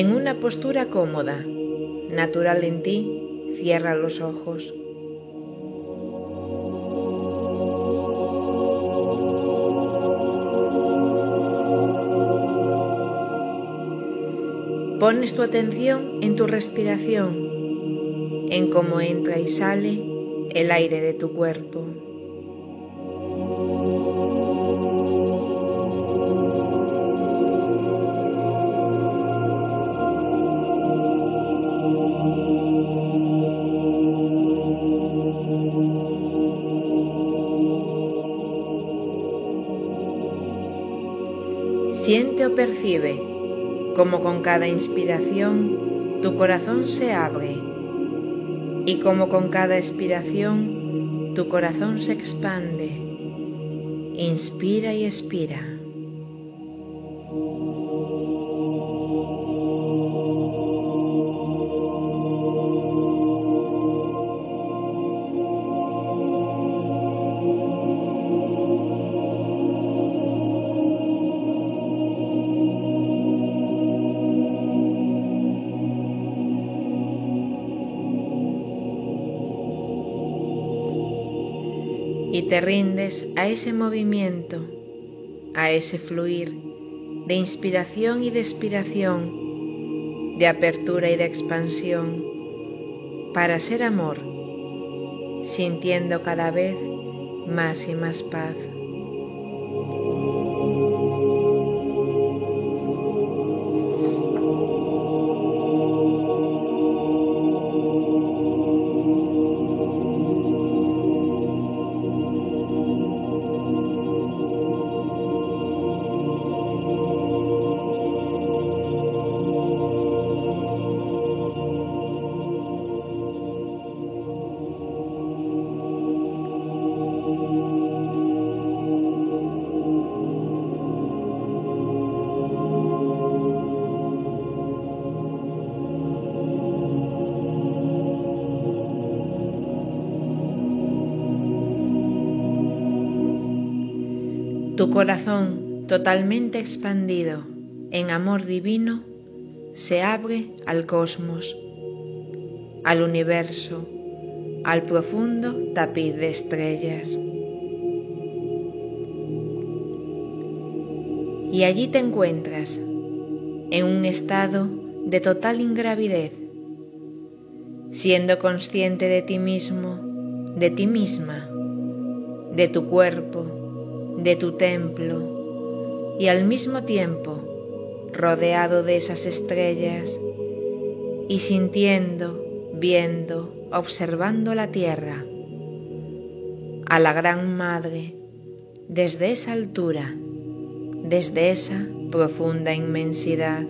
En una postura cómoda, natural en ti, cierra los ojos. Pones tu atención en tu respiración, en cómo entra y sale el aire de tu cuerpo. Percibe como con cada inspiración tu corazón se abre y como con cada expiración tu corazón se expande. Inspira y expira. Y te rindes a ese movimiento, a ese fluir de inspiración y de expiración, de apertura y de expansión, para ser amor, sintiendo cada vez más y más paz. Corazón totalmente expandido en amor divino se abre al cosmos, al universo, al profundo tapiz de estrellas. Y allí te encuentras en un estado de total ingravidez, siendo consciente de ti mismo, de ti misma, de tu cuerpo, de tu templo y al mismo tiempo rodeado de esas estrellas y sintiendo, viendo, observando la tierra, a la Gran Madre, desde esa altura, desde esa profunda inmensidad.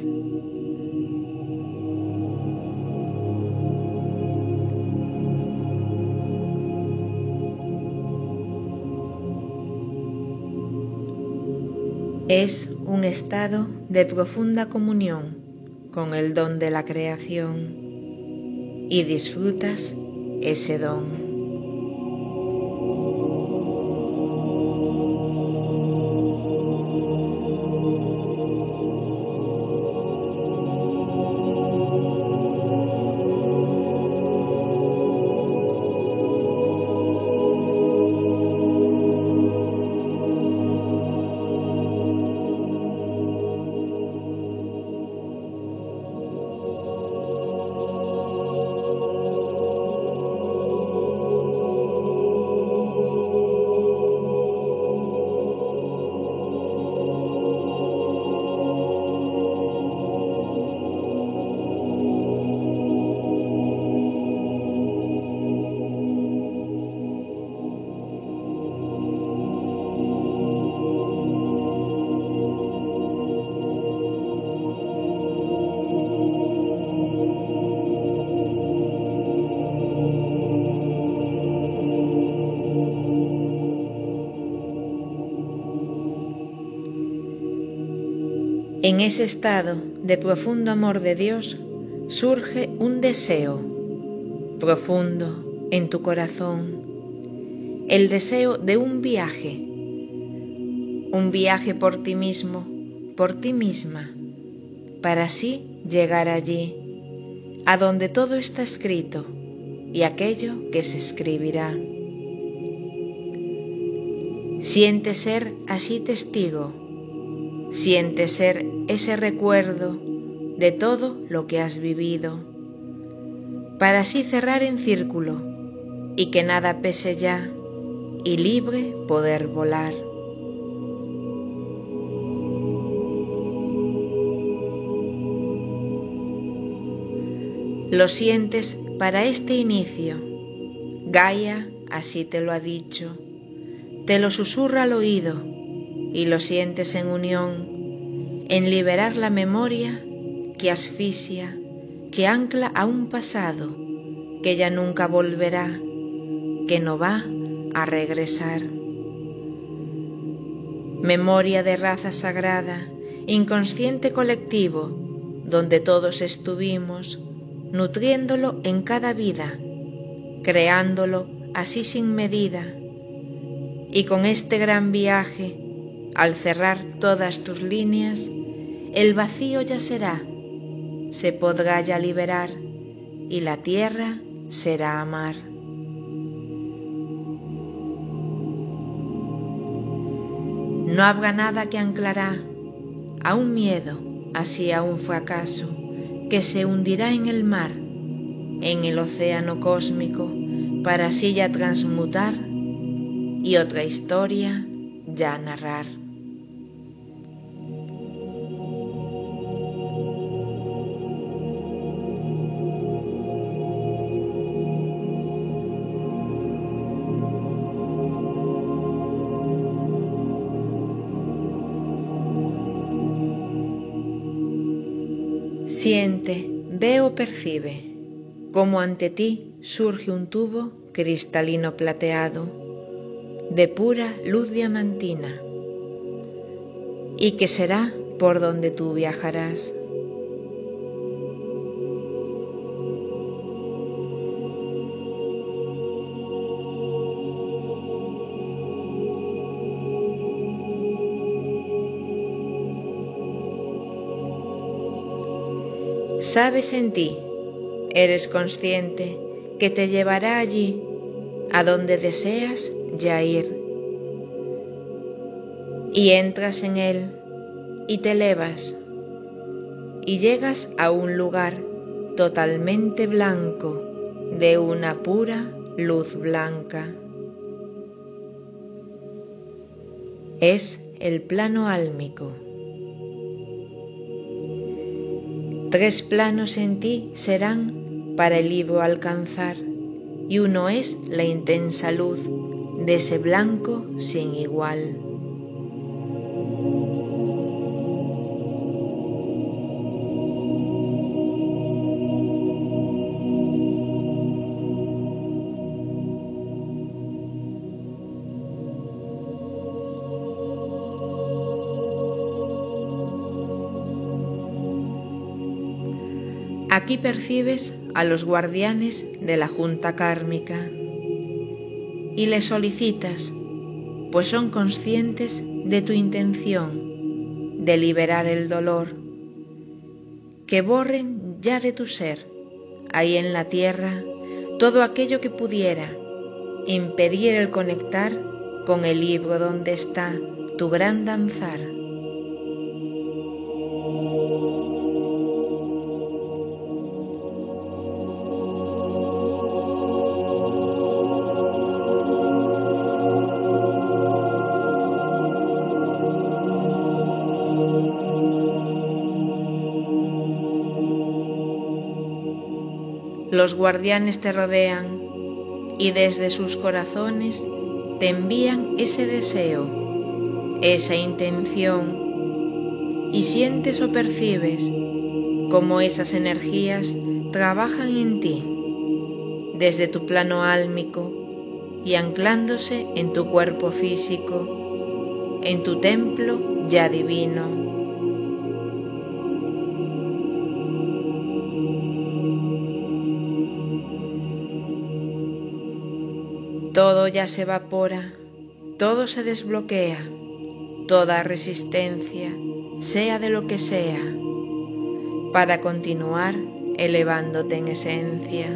Es un estado de profunda comunión con el don de la creación y disfrutas ese don. En ese estado de profundo amor de Dios surge un deseo profundo en tu corazón, el deseo de un viaje, un viaje por ti mismo, por ti misma, para así llegar allí, a donde todo está escrito y aquello que se escribirá. Siente ser así testigo, siente ser ese recuerdo de todo lo que has vivido, para así cerrar en círculo y que nada pese ya y libre poder volar. Lo sientes para este inicio. Gaia así te lo ha dicho, te lo susurra al oído y lo sientes en unión, en liberar la memoria que asfixia, que ancla a un pasado que ya nunca volverá, que no va a regresar. Memoria de raza sagrada, inconsciente colectivo, donde todos estuvimos nutriéndolo en cada vida, creándolo así sin medida. Y con este gran viaje, al cerrar todas tus líneas, el vacío ya será, se podrá ya liberar y la tierra será amar. No habrá nada que anclará a un miedo, así a un fracaso que se hundirá en el mar, en el océano cósmico, para así ya transmutar y otra historia ya narrar. Siente, ve o percibe como ante ti surge un tubo cristalino plateado de pura luz diamantina y que será por donde tú viajarás. Sabes en ti, eres consciente que te llevará allí, a donde deseas ya ir. Y entras en él y te elevas y llegas a un lugar totalmente blanco, de una pura luz blanca. Es el plano álmico. Tres planos en ti serán para el libro alcanzar, y uno es la intensa luz de ese blanco sin igual. Aquí percibes a los guardianes de la junta kármica y les solicitas, pues son conscientes de tu intención de liberar el dolor, que borren ya de tu ser, ahí en la tierra, todo aquello que pudiera impedir el conectar con el libro donde está tu gran danzar. Los guardianes te rodean y desde sus corazones te envían ese deseo, esa intención y sientes o percibes cómo esas energías trabajan en ti desde tu plano álmico y anclándose en tu cuerpo físico, en tu templo ya divino Todo ya se evapora, todo se desbloquea, toda resistencia, sea de lo que sea, para continuar elevándote en esencia.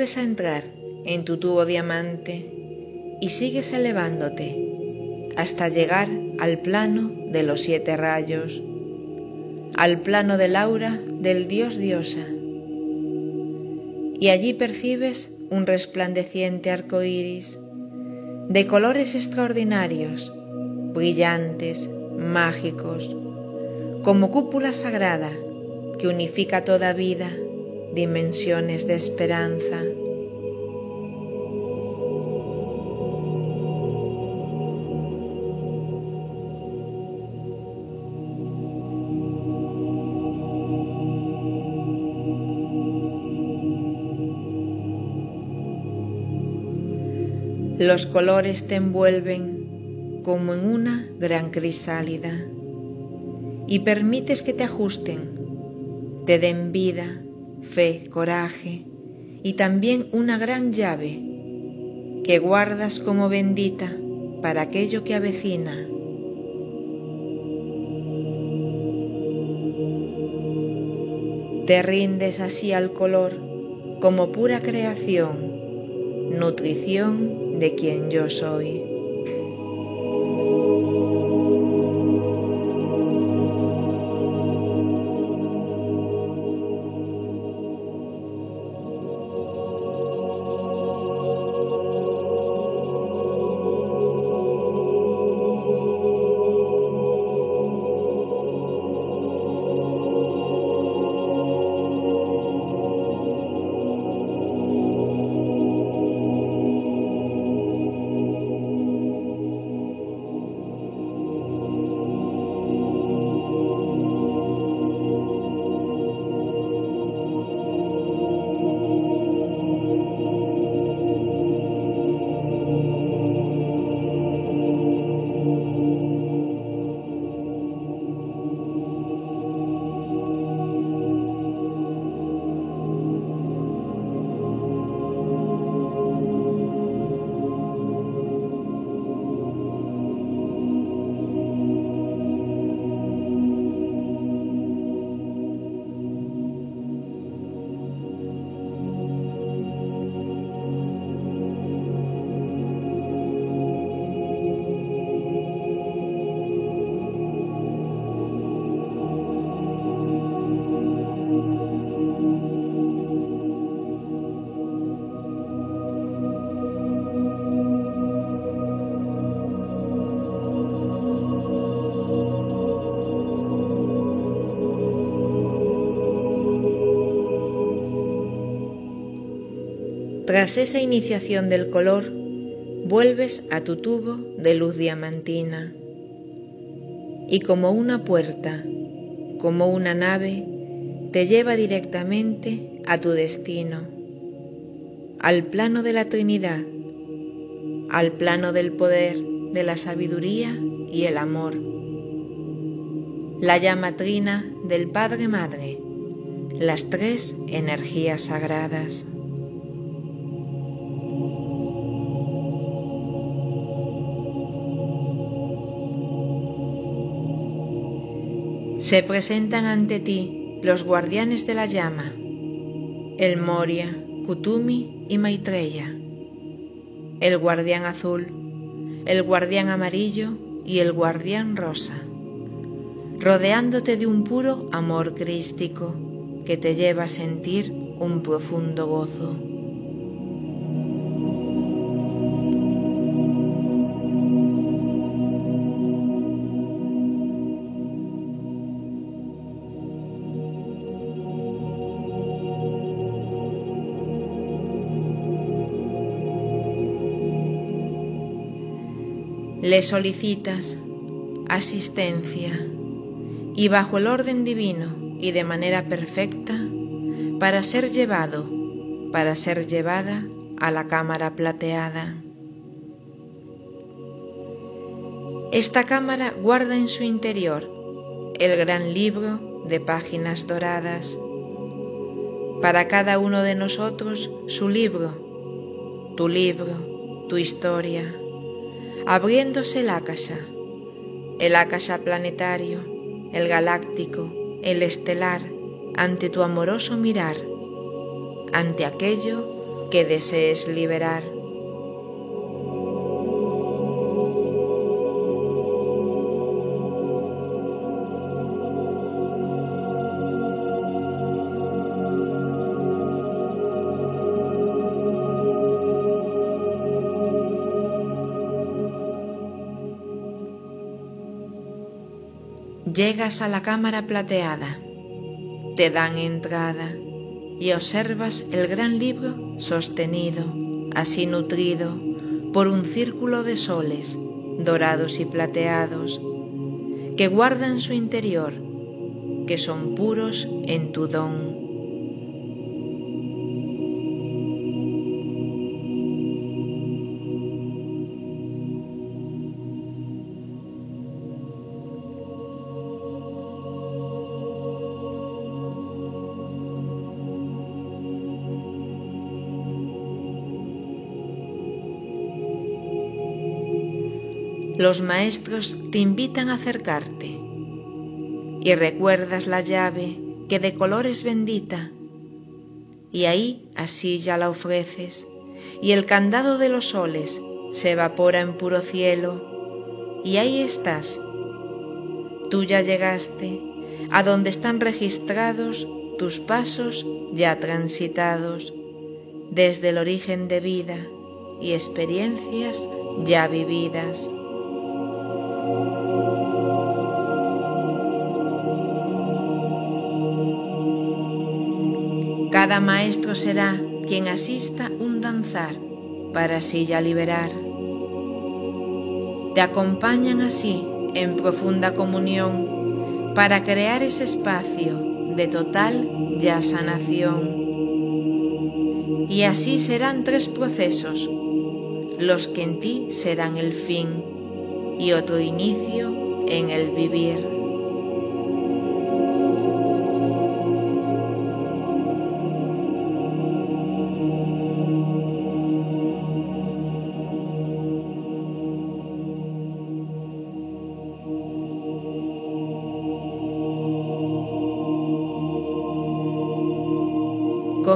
A entrar en tu tubo diamante y sigues elevándote hasta llegar al plano de los siete rayos, al plano del aura del dios diosa. Y allí percibes un resplandeciente arco iris de colores extraordinarios, brillantes, mágicos, como cúpula sagrada que unifica toda vida dimensiones de esperanza. Los colores te envuelven como en una gran crisálida y permites que te ajusten, te den vida, fe, coraje y también una gran llave que guardas como bendita para aquello que avecina. Te rindes así al color como pura creación, nutrición de quien yo soy. Tras esa iniciación del color, vuelves a tu tubo de luz diamantina y como una puerta, como una nave, te lleva directamente a tu destino, al plano de la Trinidad, al plano del poder, de la sabiduría y el amor, la llama trina del Padre Madre, las tres energías sagradas. Se presentan ante ti los guardianes de la llama, el Moria, Kutumi y Maitreya, el guardián azul, el guardián amarillo y el guardián rosa, rodeándote de un puro amor crístico que te lleva a sentir un profundo gozo. Le solicitas asistencia y bajo el orden divino y de manera perfecta para ser llevado, para ser llevada a la cámara plateada. Esta cámara guarda en su interior el gran libro de páginas doradas. Para cada uno de nosotros su libro, tu libro, tu historia, abriéndose el Akasha, el Akasha planetario, el galáctico, el estelar, ante tu amoroso mirar, ante aquello que desees liberar. Llegas a la cámara plateada, te dan entrada y observas el gran libro sostenido, así nutrido, por un círculo de soles dorados y plateados, que guardan su interior, que son puros en tu don los maestros te invitan a acercarte y recuerdas la llave que de color es bendita y ahí así ya la ofreces y el candado de los soles se evapora en puro cielo y ahí estás. Tú ya llegaste a donde están registrados tus pasos ya transitados desde el origen de vida y experiencias ya vividas. Cada maestro será quien asista un danzar para así ya liberar. Te acompañan así en profunda comunión para crear ese espacio de total ya sanación. Y así serán tres procesos, los que en ti serán el fin y otro inicio en el vivir.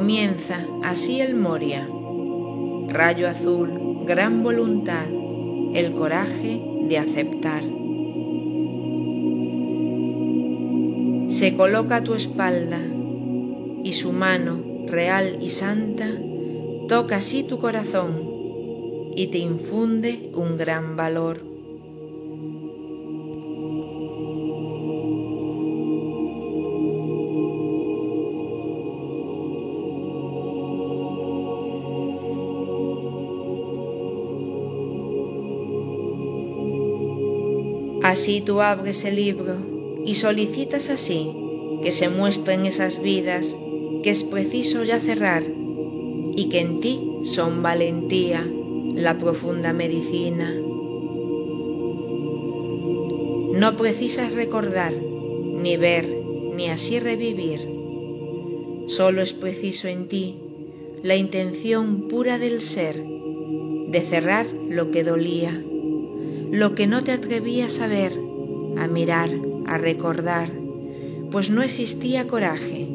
Comienza así el Moria, rayo azul, gran voluntad, el coraje de aceptar. Se coloca a tu espalda y su mano real y santa toca así tu corazón y te infunde un gran valor. Así tú abres el libro y solicitas así que se muestren esas vidas que es preciso ya cerrar y que en ti son valentía, la profunda medicina. No precisas recordar, ni ver, ni así revivir. Solo es preciso en ti la intención pura del ser de cerrar lo que dolía lo que no te atrevías a ver, a mirar, a recordar, pues no existía coraje.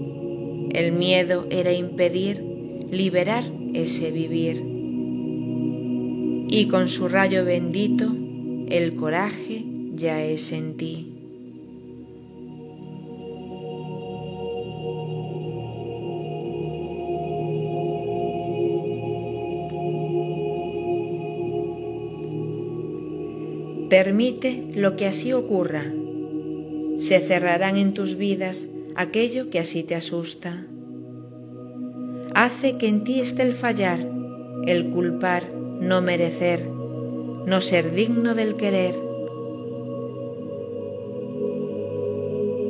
El miedo era impedir liberar ese vivir. Y con su rayo bendito, el coraje ya es en ti. Permite lo que así ocurra. Se cerrarán en tus vidas aquello que así te asusta. Hace que en ti esté el fallar, el culpar, no merecer, no ser digno del querer.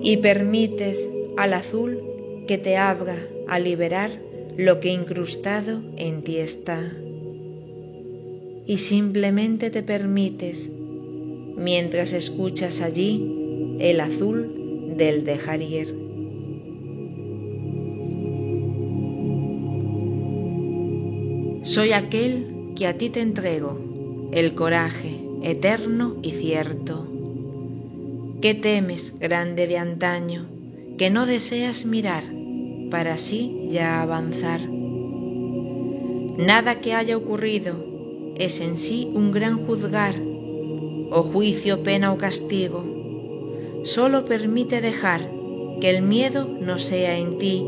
Y permites al azul que te abra a liberar lo que incrustado en ti está. Y simplemente te permites mientras escuchas allí el azul del dejar ir. Soy aquel que a ti te entrego, el coraje eterno y cierto. ¿Qué temes, grande de antaño, que no deseas mirar para así ya avanzar? Nada que haya ocurrido es en sí un gran juzgar o juicio, pena o castigo. Solo permite dejar que el miedo no sea en ti,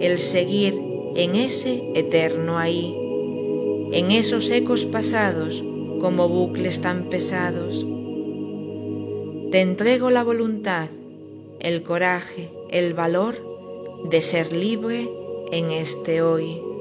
el seguir en ese eterno ahí, en esos ecos pasados como bucles tan pesados. Te entrego la voluntad, el coraje, el valor de ser libre en este hoy.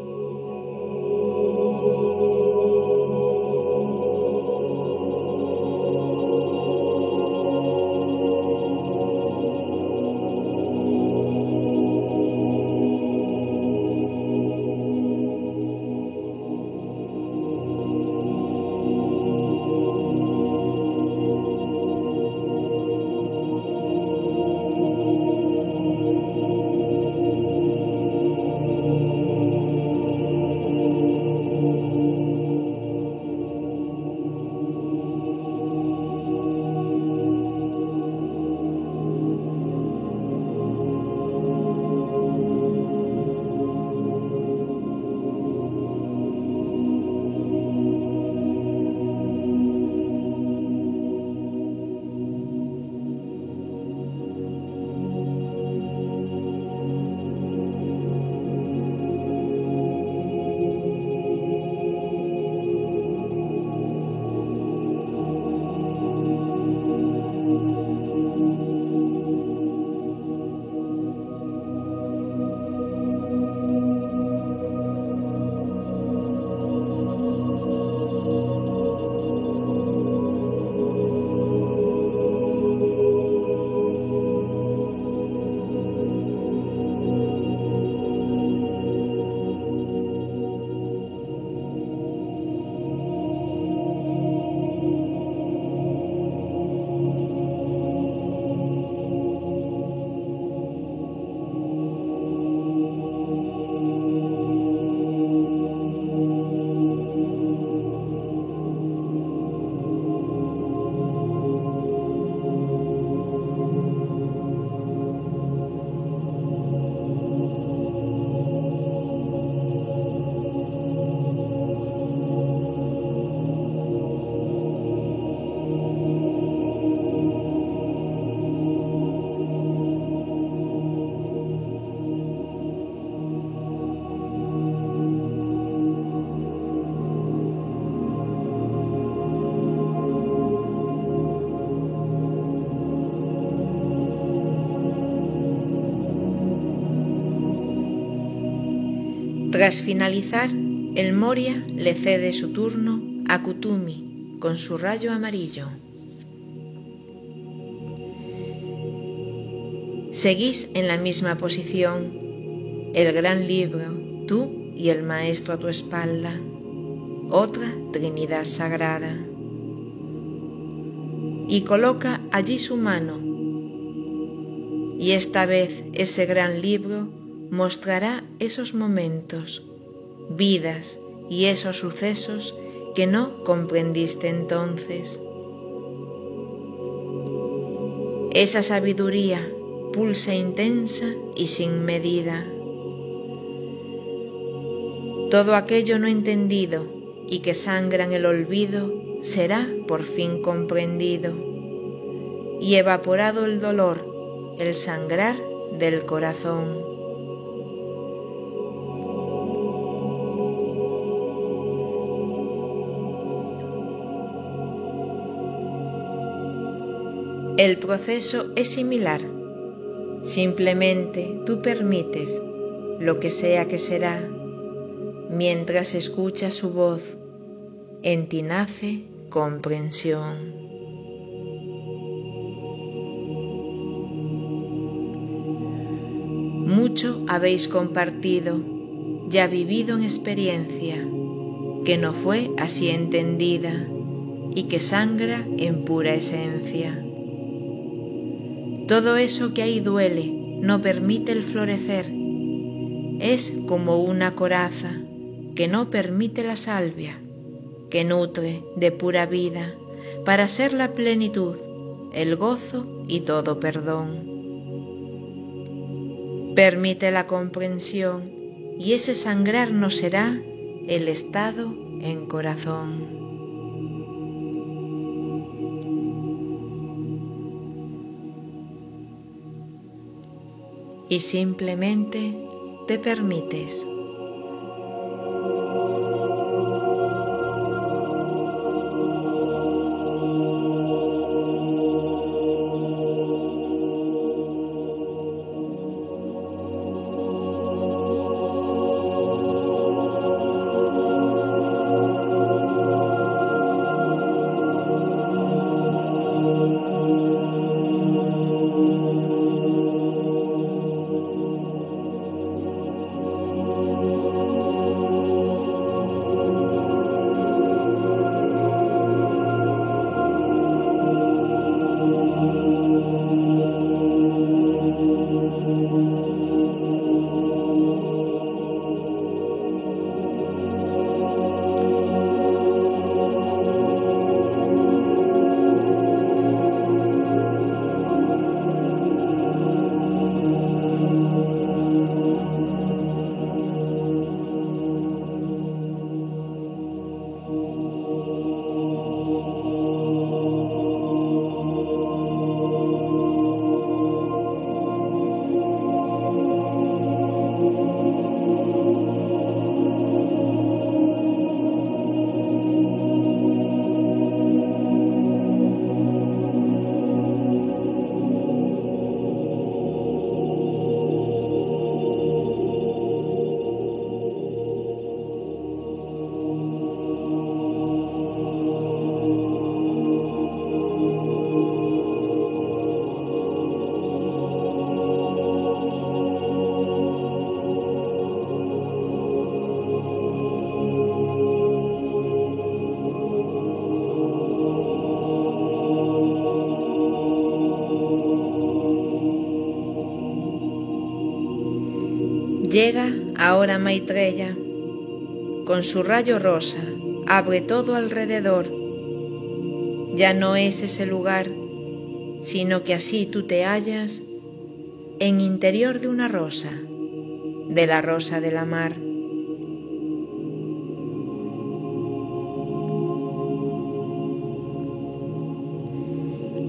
Tras finalizar, el Moria le cede su turno a Kutumi con su rayo amarillo. Seguís en la misma posición, el gran libro, tú y el maestro a tu espalda, otra Trinidad Sagrada. Y coloca allí su mano, y esta vez ese gran libro mostrará esos momentos, vidas y esos sucesos que no comprendiste entonces. Esa sabiduría pulsa intensa y sin medida. Todo aquello no entendido y que sangra en el olvido será por fin comprendido y evaporado el dolor, el sangrar del corazón. El proceso es similar. Simplemente tú permites lo que sea que será mientras escuchas su voz. En ti nace comprensión. Mucho habéis compartido, ya vivido en experiencia, que no fue así entendida y que sangra en pura esencia. Todo eso que ahí duele no permite el florecer. Es como una coraza que no permite la salvia, que nutre de pura vida para ser la plenitud, el gozo y todo perdón. Permite la comprensión y ese sangrar no será el estado en corazón. Y simplemente te permites Llega ahora Maitreya, con su rayo rosa, abre todo alrededor. Ya no es ese lugar, sino que así tú te hallas en interior de una rosa, de la rosa de la mar.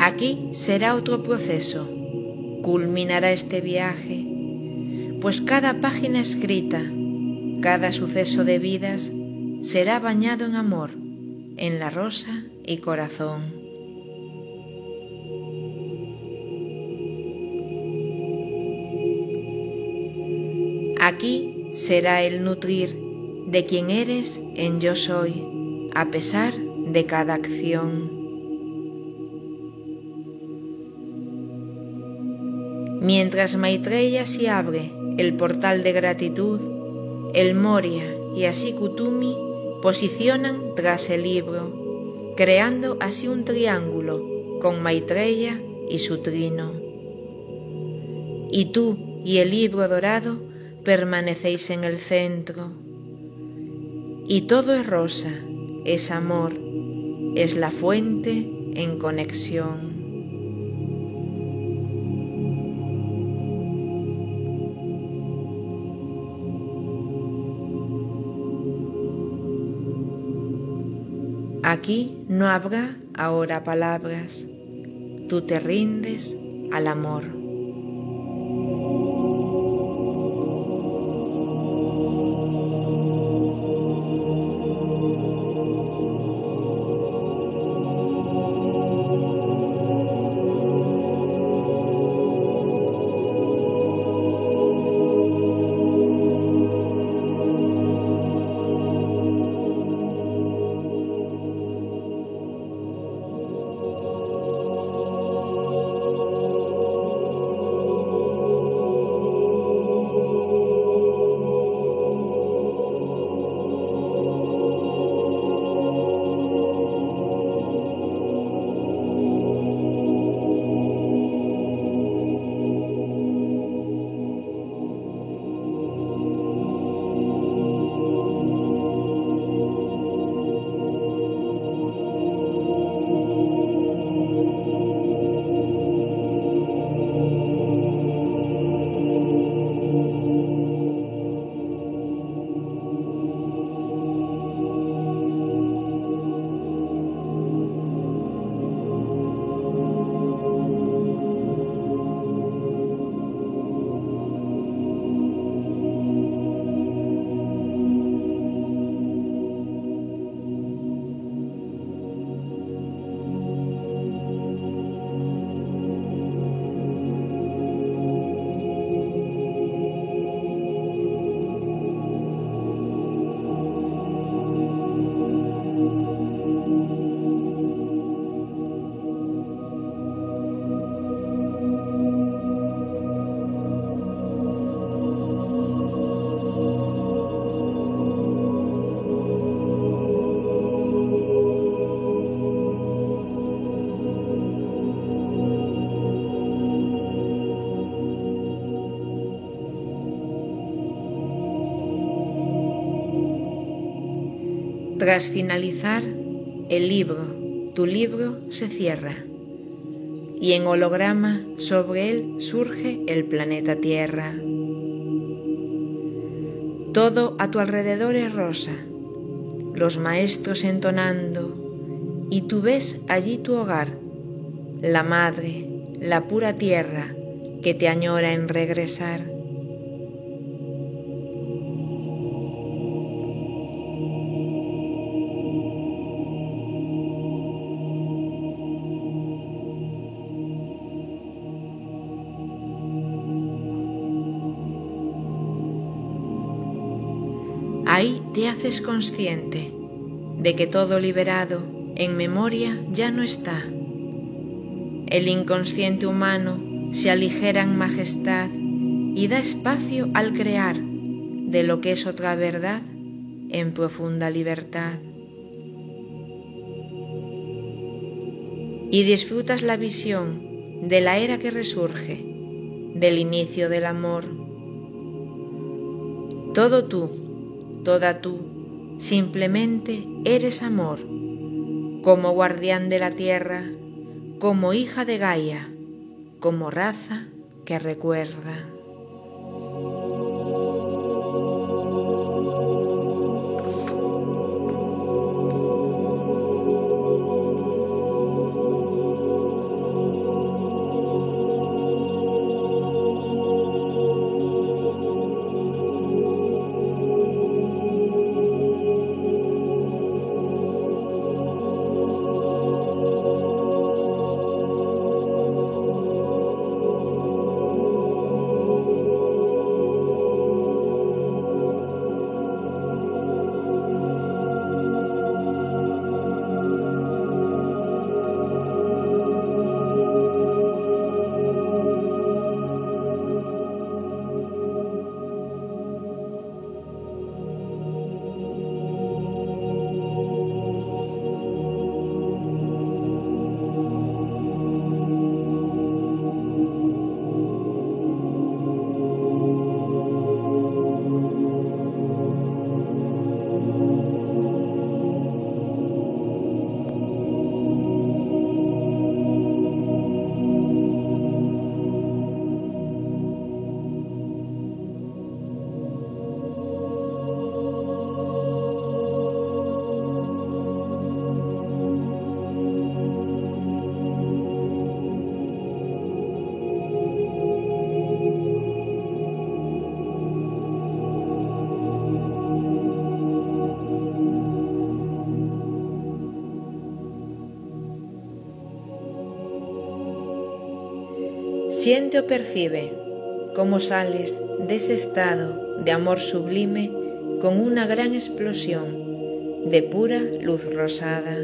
Aquí será otro proceso, culminará este viaje pues cada página escrita, cada suceso de vidas será bañado en amor, en la rosa y corazón. Aquí será el nutrir de quien eres en yo soy, a pesar de cada acción. Mientras Maitreya se abre el portal de gratitud, el Moria y así Kutumi posicionan tras el libro, creando así un triángulo con Maitreya y su trino. Y tú y el libro dorado permanecéis en el centro. Y todo es rosa, es amor, es la fuente en conexión. Aquí no habrá ahora palabras, tú te rindes al amor. Tras finalizar el libro, tu libro se cierra y en holograma sobre él surge el planeta Tierra. Todo a tu alrededor es rosa, los maestros entonando, y tú ves allí tu hogar, la madre, la pura tierra que te añora en regresar. Haces consciente de que todo liberado en memoria ya no está. El inconsciente humano se aligera en majestad y da espacio al crear de lo que es otra verdad en profunda libertad. Y disfrutas la visión de la era que resurge, del inicio del amor. Todo tú toda tú, simplemente eres amor, como guardián de la tierra, como hija de Gaia, como raza que recuerda. Siente o percibe cómo sales de ese estado de amor sublime con una gran explosión de pura luz rosada.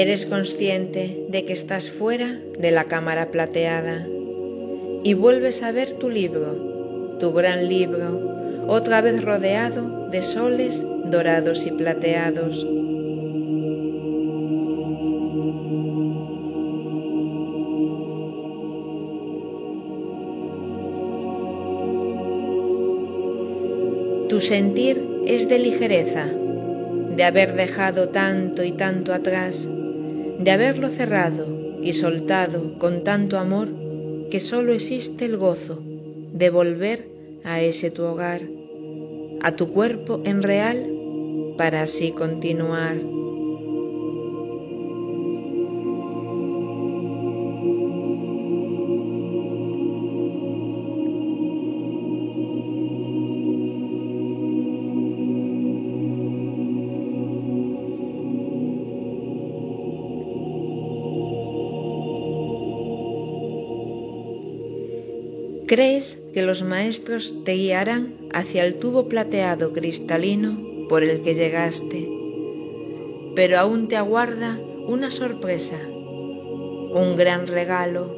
Eres consciente de que estás fuera de la cámara plateada y vuelves a ver tu libro, tu gran libro, otra vez rodeado de soles dorados y plateados. Tu sentir es de ligereza, de haber dejado tanto y tanto atrás de haberlo cerrado y soltado con tanto amor que sólo existe el gozo de volver a ese tu hogar, a tu cuerpo en real, para así continuar. Crees que los maestros te guiarán hacia el tubo plateado cristalino por el que llegaste, pero aún te aguarda una sorpresa, un gran regalo,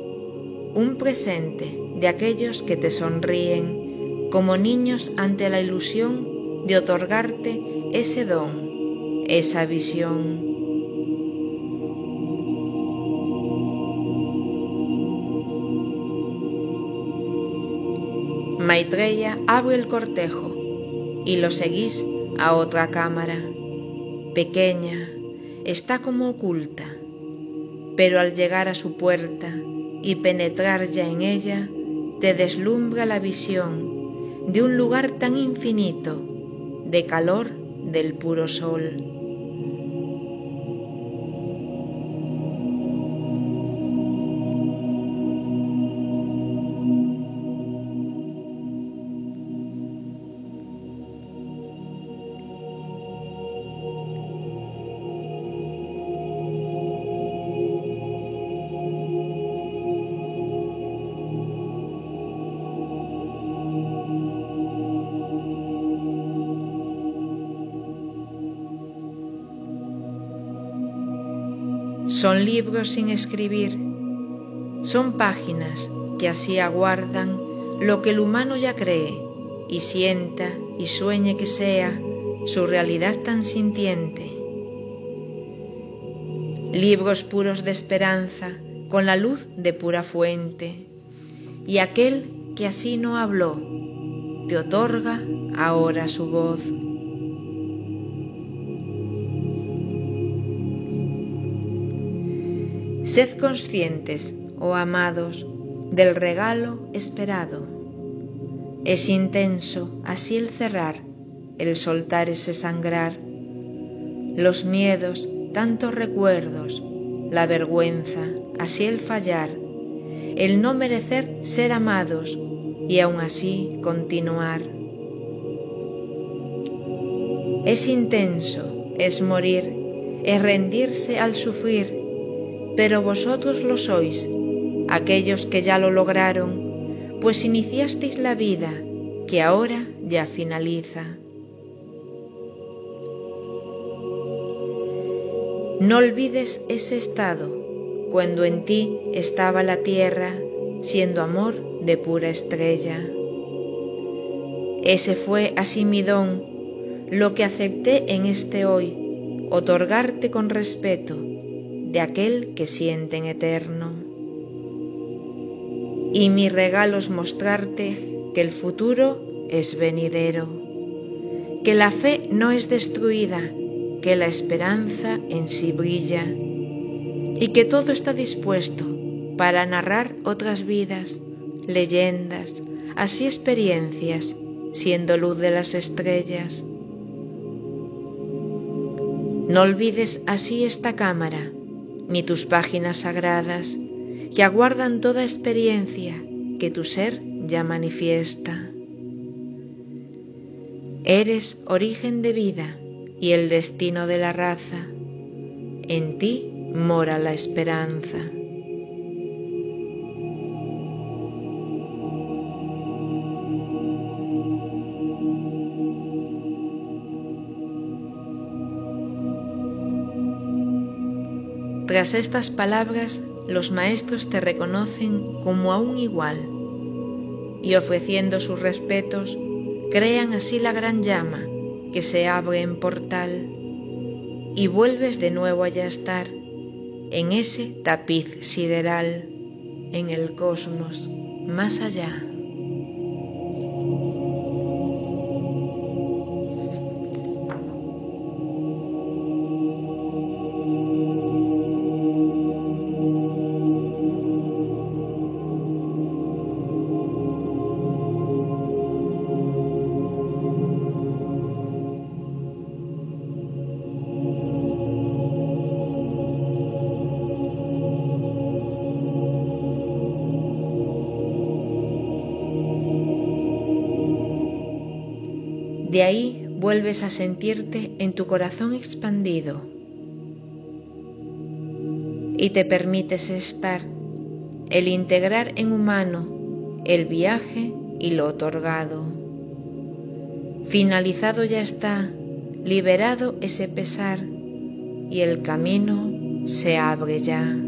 un presente de aquellos que te sonríen como niños ante la ilusión de otorgarte ese don, esa visión. Maitreya abre el cortejo y lo seguís a otra cámara. Pequeña, está como oculta, pero al llegar a su puerta y penetrar ya en ella, te deslumbra la visión de un lugar tan infinito, de calor del puro sol. Son libros sin escribir, son páginas que así aguardan lo que el humano ya cree y sienta y sueñe que sea su realidad tan sintiente. Libros puros de esperanza con la luz de pura fuente y aquel que así no habló te otorga ahora su voz. Sed conscientes, oh amados, del regalo esperado. Es intenso así el cerrar, el soltar ese sangrar, los miedos, tantos recuerdos, la vergüenza, así el fallar, el no merecer ser amados y aún así continuar. Es intenso, es morir, es rendirse al sufrir, pero vosotros lo sois, aquellos que ya lo lograron, pues iniciasteis la vida que ahora ya finaliza. No olvides ese estado, cuando en ti estaba la tierra, siendo amor de pura estrella. Ese fue así mi don, lo que acepté en este hoy, otorgarte con respeto, de aquel que siente en eterno. Y mi regalo es mostrarte que el futuro es venidero, que la fe no es destruida, que la esperanza en sí brilla y que todo está dispuesto para narrar otras vidas, leyendas, así experiencias, siendo luz de las estrellas. No olvides así esta cámara, ni tus páginas sagradas, que aguardan toda experiencia que tu ser ya manifiesta. Eres origen de vida y el destino de la raza. En ti mora la esperanza. Tras estas palabras, los maestros te reconocen como a un igual y ofreciendo sus respetos, crean así la gran llama que se abre en portal y vuelves de nuevo a estar en ese tapiz sideral en el cosmos más allá. Vuelves a sentirte en tu corazón expandido y te permites estar, el integrar en humano el viaje y lo otorgado. Finalizado ya está, liberado ese pesar y el camino se abre ya.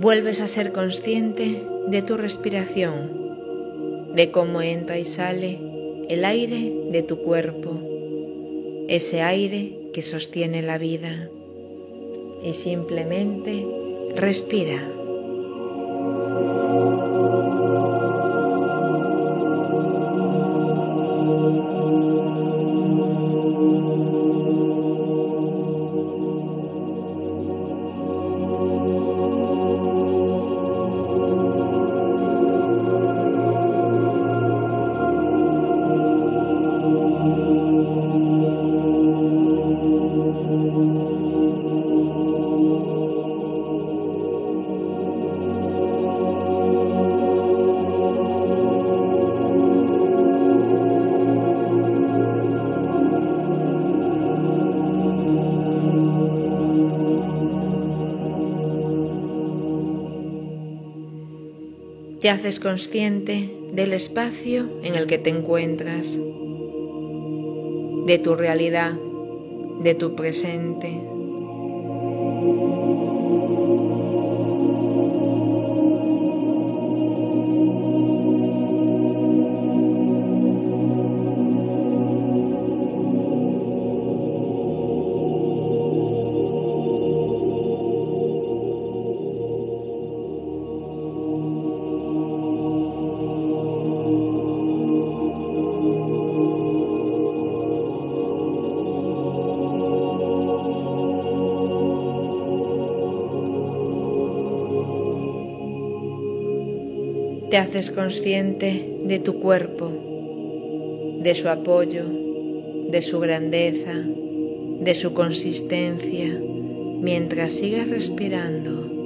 Vuelves a ser consciente de tu respiración, de cómo entra y sale el aire de tu cuerpo, ese aire que sostiene la vida, y simplemente respira. Te haces consciente del espacio en el que te encuentras, de tu realidad, de tu presente. Haces consciente de tu cuerpo, de su apoyo, de su grandeza, de su consistencia, mientras sigas respirando.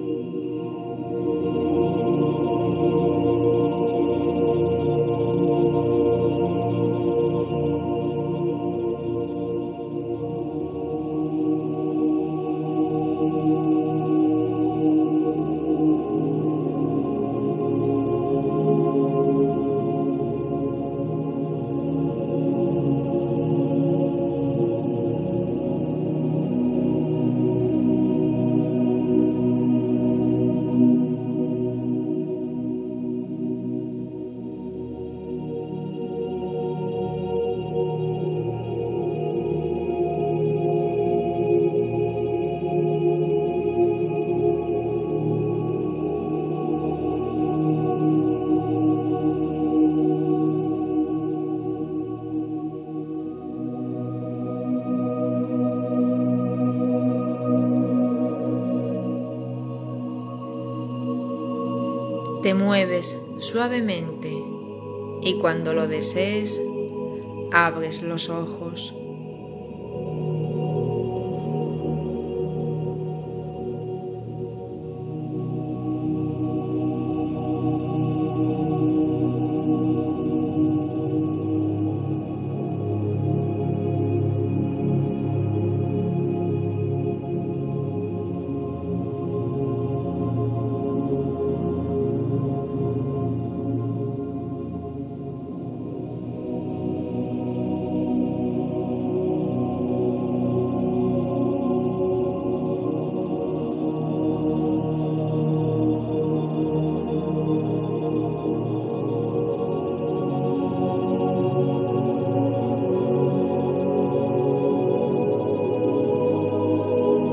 Mueves suavemente y cuando lo desees abres los ojos.